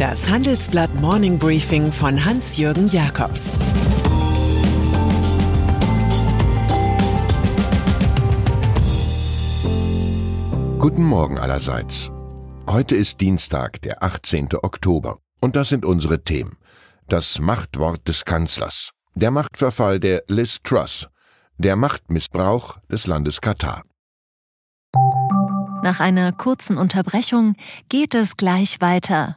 Das Handelsblatt Morning Briefing von Hans-Jürgen Jakobs Guten Morgen allerseits. Heute ist Dienstag, der 18. Oktober. Und das sind unsere Themen. Das Machtwort des Kanzlers. Der Machtverfall der Liz Truss. Der Machtmissbrauch des Landes Katar. Nach einer kurzen Unterbrechung geht es gleich weiter.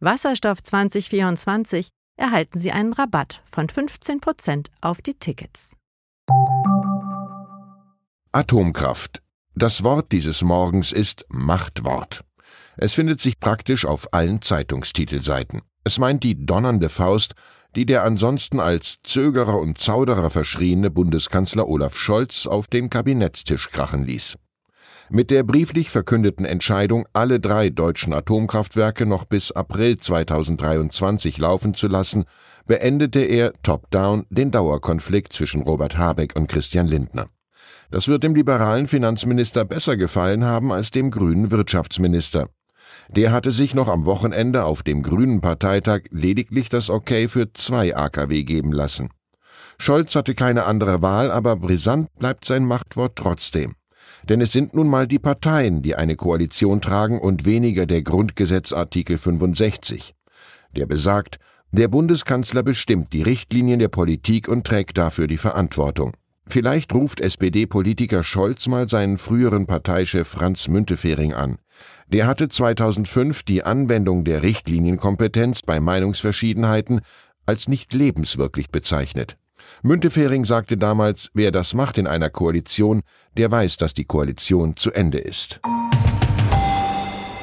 Wasserstoff 2024 erhalten Sie einen Rabatt von 15% auf die Tickets. Atomkraft. Das Wort dieses Morgens ist Machtwort. Es findet sich praktisch auf allen Zeitungstitelseiten. Es meint die donnernde Faust, die der ansonsten als Zögerer und Zauderer verschriene Bundeskanzler Olaf Scholz auf den Kabinettstisch krachen ließ. Mit der brieflich verkündeten Entscheidung, alle drei deutschen Atomkraftwerke noch bis April 2023 laufen zu lassen, beendete er top-down den Dauerkonflikt zwischen Robert Habeck und Christian Lindner. Das wird dem liberalen Finanzminister besser gefallen haben als dem grünen Wirtschaftsminister. Der hatte sich noch am Wochenende auf dem Grünen Parteitag lediglich das Okay für zwei AKW geben lassen. Scholz hatte keine andere Wahl, aber brisant bleibt sein Machtwort trotzdem. Denn es sind nun mal die Parteien, die eine Koalition tragen und weniger der Grundgesetzartikel 65. Der besagt, der Bundeskanzler bestimmt die Richtlinien der Politik und trägt dafür die Verantwortung. Vielleicht ruft SPD-Politiker Scholz mal seinen früheren Parteichef Franz Müntefering an. Der hatte 2005 die Anwendung der Richtlinienkompetenz bei Meinungsverschiedenheiten als nicht lebenswirklich bezeichnet. Müntefering sagte damals, wer das macht in einer Koalition, der weiß, dass die Koalition zu Ende ist.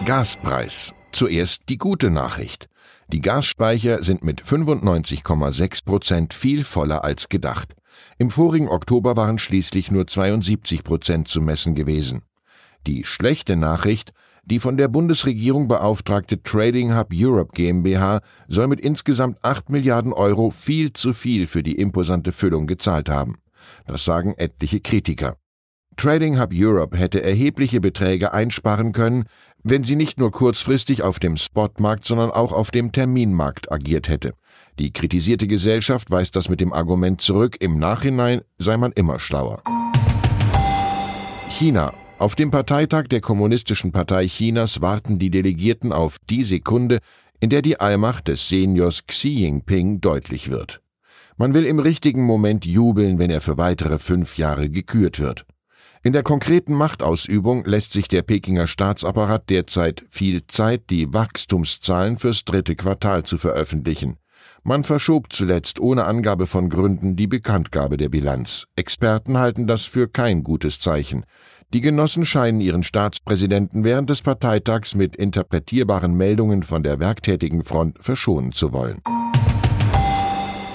Gaspreis. Zuerst die gute Nachricht. Die Gasspeicher sind mit 95,6 Prozent viel voller als gedacht. Im vorigen Oktober waren schließlich nur 72 Prozent zu messen gewesen. Die schlechte Nachricht, die von der Bundesregierung beauftragte Trading Hub Europe GmbH soll mit insgesamt 8 Milliarden Euro viel zu viel für die imposante Füllung gezahlt haben. Das sagen etliche Kritiker. Trading Hub Europe hätte erhebliche Beträge einsparen können, wenn sie nicht nur kurzfristig auf dem Spotmarkt, sondern auch auf dem Terminmarkt agiert hätte. Die kritisierte Gesellschaft weist das mit dem Argument zurück, im Nachhinein sei man immer schlauer. China auf dem Parteitag der Kommunistischen Partei Chinas warten die Delegierten auf die Sekunde, in der die Allmacht des Seniors Xi Jinping deutlich wird. Man will im richtigen Moment jubeln, wenn er für weitere fünf Jahre gekürt wird. In der konkreten Machtausübung lässt sich der Pekinger Staatsapparat derzeit viel Zeit, die Wachstumszahlen fürs dritte Quartal zu veröffentlichen. Man verschob zuletzt ohne Angabe von Gründen die Bekanntgabe der Bilanz. Experten halten das für kein gutes Zeichen. Die Genossen scheinen ihren Staatspräsidenten während des Parteitags mit interpretierbaren Meldungen von der werktätigen Front verschonen zu wollen.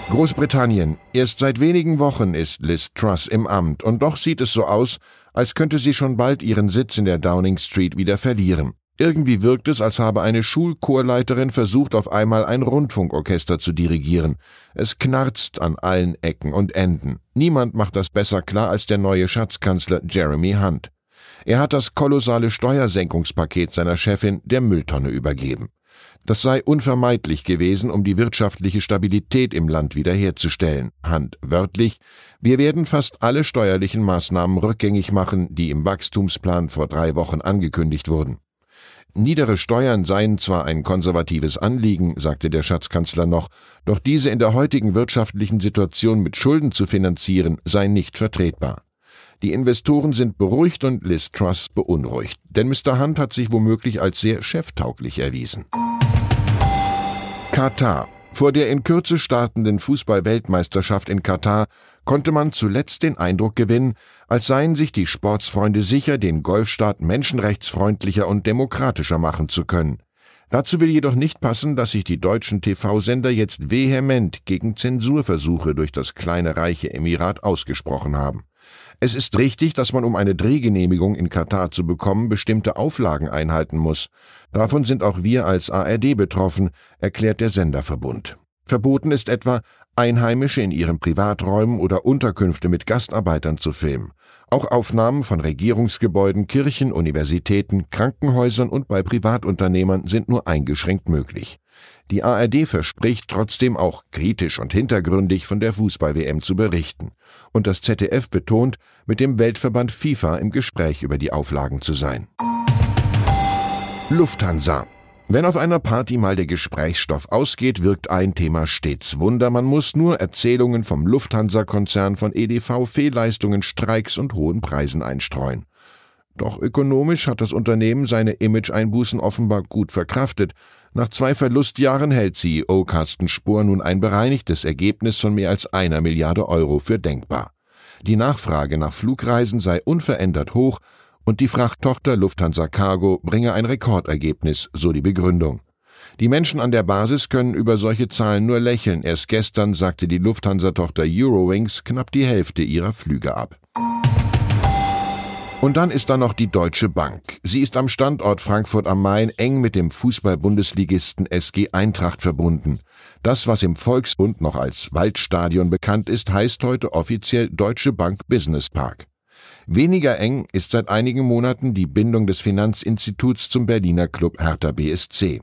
Großbritannien. Erst seit wenigen Wochen ist Liz Truss im Amt und doch sieht es so aus, als könnte sie schon bald ihren Sitz in der Downing Street wieder verlieren. Irgendwie wirkt es, als habe eine Schulchorleiterin versucht, auf einmal ein Rundfunkorchester zu dirigieren. Es knarzt an allen Ecken und Enden. Niemand macht das besser klar als der neue Schatzkanzler Jeremy Hunt. Er hat das kolossale Steuersenkungspaket seiner Chefin der Mülltonne übergeben. Das sei unvermeidlich gewesen, um die wirtschaftliche Stabilität im Land wiederherzustellen. Hand wörtlich, wir werden fast alle steuerlichen Maßnahmen rückgängig machen, die im Wachstumsplan vor drei Wochen angekündigt wurden. Niedere Steuern seien zwar ein konservatives Anliegen, sagte der Schatzkanzler noch, doch diese in der heutigen wirtschaftlichen Situation mit Schulden zu finanzieren, sei nicht vertretbar. Die Investoren sind beruhigt und Liz Truss beunruhigt, denn Mr. Hunt hat sich womöglich als sehr cheftauglich erwiesen. Katar vor der in Kürze startenden Fußball-Weltmeisterschaft in Katar konnte man zuletzt den Eindruck gewinnen, als seien sich die Sportsfreunde sicher, den Golfstaat menschenrechtsfreundlicher und demokratischer machen zu können. Dazu will jedoch nicht passen, dass sich die deutschen TV-Sender jetzt vehement gegen Zensurversuche durch das kleine reiche Emirat ausgesprochen haben. Es ist richtig, dass man, um eine Drehgenehmigung in Katar zu bekommen, bestimmte Auflagen einhalten muss. Davon sind auch wir als ARD betroffen, erklärt der Senderverbund. Verboten ist etwa, Einheimische in ihren Privaträumen oder Unterkünfte mit Gastarbeitern zu filmen. Auch Aufnahmen von Regierungsgebäuden, Kirchen, Universitäten, Krankenhäusern und bei Privatunternehmern sind nur eingeschränkt möglich. Die ARD verspricht trotzdem auch kritisch und hintergründig von der Fußball-WM zu berichten. Und das ZDF betont, mit dem Weltverband FIFA im Gespräch über die Auflagen zu sein. Lufthansa wenn auf einer Party mal der Gesprächsstoff ausgeht, wirkt ein Thema stets Wunder. Man muss nur Erzählungen vom Lufthansa-Konzern von EDV, Fehlleistungen, Streiks und hohen Preisen einstreuen. Doch ökonomisch hat das Unternehmen seine Image-Einbußen offenbar gut verkraftet. Nach zwei Verlustjahren hält CEO Carsten Spohr nun ein bereinigtes Ergebnis von mehr als einer Milliarde Euro für denkbar. Die Nachfrage nach Flugreisen sei unverändert hoch und die Frachttochter Lufthansa Cargo bringe ein Rekordergebnis, so die Begründung. Die Menschen an der Basis können über solche Zahlen nur lächeln. Erst gestern sagte die Lufthansa-Tochter Eurowings knapp die Hälfte ihrer Flüge ab. Und dann ist da noch die Deutsche Bank. Sie ist am Standort Frankfurt am Main eng mit dem Fußball-Bundesligisten SG Eintracht verbunden. Das, was im Volksbund noch als Waldstadion bekannt ist, heißt heute offiziell Deutsche Bank Business Park. Weniger eng ist seit einigen Monaten die Bindung des Finanzinstituts zum Berliner Club Hertha BSC.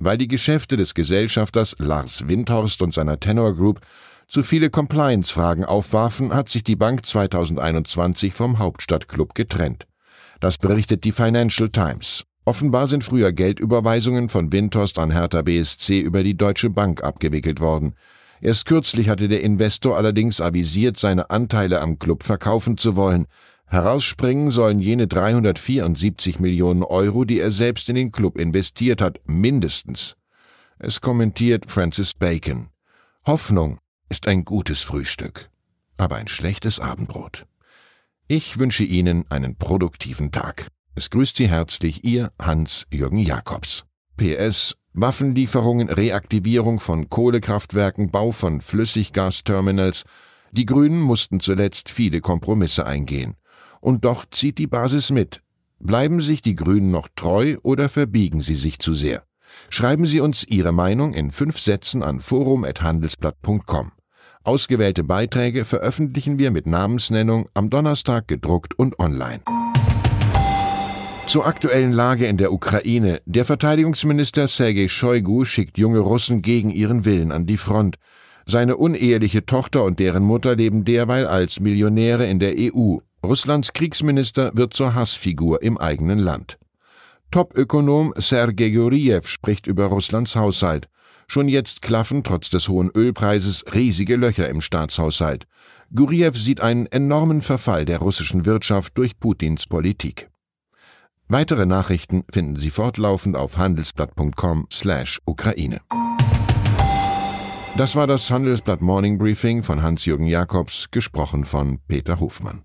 Weil die Geschäfte des Gesellschafters Lars Windhorst und seiner Tenor Group zu viele Compliance-Fragen aufwarfen, hat sich die Bank 2021 vom Hauptstadtclub getrennt. Das berichtet die Financial Times. Offenbar sind früher Geldüberweisungen von Windhorst an Hertha BSC über die Deutsche Bank abgewickelt worden. Erst kürzlich hatte der Investor allerdings avisiert, seine Anteile am Club verkaufen zu wollen. Herausspringen sollen jene 374 Millionen Euro, die er selbst in den Club investiert hat, mindestens. Es kommentiert Francis Bacon. Hoffnung ist ein gutes Frühstück, aber ein schlechtes Abendbrot. Ich wünsche Ihnen einen produktiven Tag. Es grüßt Sie herzlich Ihr Hans-Jürgen Jakobs. PS Waffenlieferungen, Reaktivierung von Kohlekraftwerken, Bau von Flüssiggasterminals. Die Grünen mussten zuletzt viele Kompromisse eingehen. Und doch zieht die Basis mit. Bleiben sich die Grünen noch treu oder verbiegen sie sich zu sehr? Schreiben Sie uns Ihre Meinung in fünf Sätzen an forum.handelsblatt.com. Ausgewählte Beiträge veröffentlichen wir mit Namensnennung am Donnerstag gedruckt und online. Zur aktuellen Lage in der Ukraine. Der Verteidigungsminister Sergei Shoigu schickt junge Russen gegen ihren Willen an die Front. Seine uneheliche Tochter und deren Mutter leben derweil als Millionäre in der EU. Russlands Kriegsminister wird zur Hassfigur im eigenen Land. Topökonom Sergei Guriev spricht über Russlands Haushalt. Schon jetzt klaffen trotz des hohen Ölpreises riesige Löcher im Staatshaushalt. Guriev sieht einen enormen Verfall der russischen Wirtschaft durch Putins Politik. Weitere Nachrichten finden Sie fortlaufend auf handelsblatt.com/Ukraine. Das war das Handelsblatt Morning Briefing von Hans-Jürgen Jakobs, gesprochen von Peter Hofmann.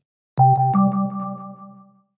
you